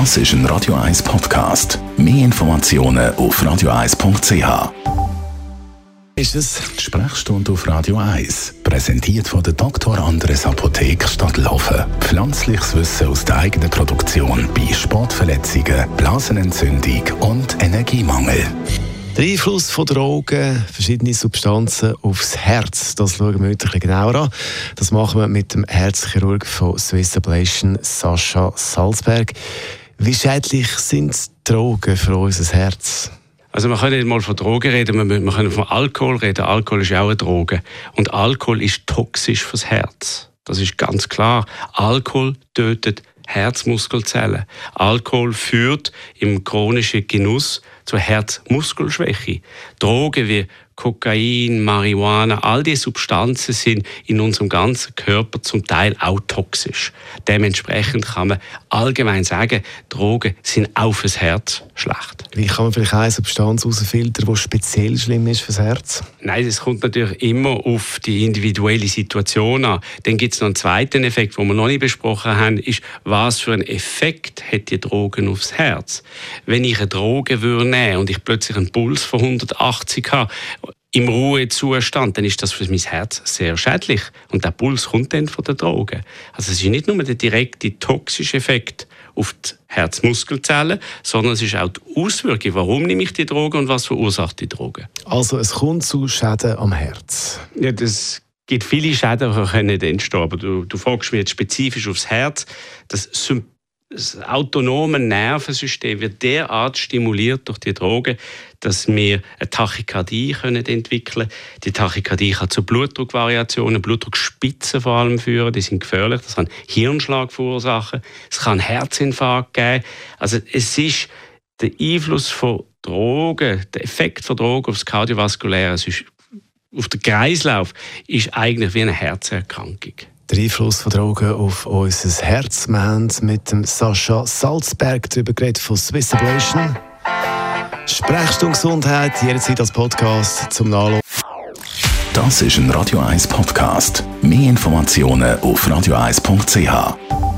Das ist ein Radio 1 Podcast. Mehr Informationen auf radio1.ch. Ist es? Die Sprechstunde auf Radio 1, präsentiert von der Dr. Andres Apotheke Stadtlaufen. Pflanzliches Wissen aus der eigenen Produktion bei Sportverletzungen, Blasenentzündung und Energiemangel. Der Einfluss von Drogen, verschiedene Substanzen aufs Herz, das schauen wir heute ein genauer an. Das machen wir mit dem Herzchirurg von Swiss Ablation, Sascha Salzberg. Wie schädlich sind Drogen für unser Herz? Also man kann nicht mal von Drogen reden, man, man kann von Alkohol reden. Alkohol ist auch eine Droge. Und Alkohol ist toxisch fürs Herz. Das ist ganz klar. Alkohol tötet Herzmuskelzellen. Alkohol führt im chronischen Genuss zur Herzmuskelschwäche. Drogen wie Kokain, Marihuana, all diese Substanzen sind in unserem ganzen Körper zum Teil auch toxisch. Dementsprechend kann man allgemein sagen, Drogen sind auch fürs Herz schlecht. Wie kann man vielleicht eine Substanz herausfiltern, die speziell schlimm ist fürs Herz? Nein, es kommt natürlich immer auf die individuelle Situation an. Dann gibt es noch einen zweiten Effekt, den wir noch nicht besprochen haben, ist, was für einen Effekt hat die Drogen aufs Herz? Wenn ich eine Droge würde nehmen und ich plötzlich einen Puls von 180 habe im Ruhezustand, dann ist das für mein Herz sehr schädlich. Und der Puls kommt dann von der Droge. Also es ist nicht nur der direkte toxische Effekt auf die Herzmuskelzellen, sondern es ist auch die Auswirkung, warum nehme ich die Droge und was verursacht die Droge. Also es kommt zu Schäden am Herz. Ja, das gibt viele Schäden, die können entstehen. Aber du, du fragst mich jetzt spezifisch aufs Herz. Das Symptom das autonome Nervensystem wird derart stimuliert durch die Droge, dass wir eine Tachykardie können entwickeln können. Die Tachykardie kann zu Blutdruckvariationen, Blutdruckspitzen vor allem führen. Die sind gefährlich. Das kann Hirnschlag verursachen. Es kann Herzinfarkt geben. Also es ist der Einfluss von Drogen, der Effekt von Drogen aufs kardiovaskuläre auf den Kreislauf ist eigentlich wie eine Herzerkrankung. Der Einfluss von Drogen auf unser Herz. Wir haben mit dem Sascha Salzberg darüber geredet von Swiss Ablation. Sprechstunde Gesundheit, jederzeit als Podcast zum Nachlesen. Das ist ein Radio 1 Podcast. Mehr Informationen auf radio1.ch.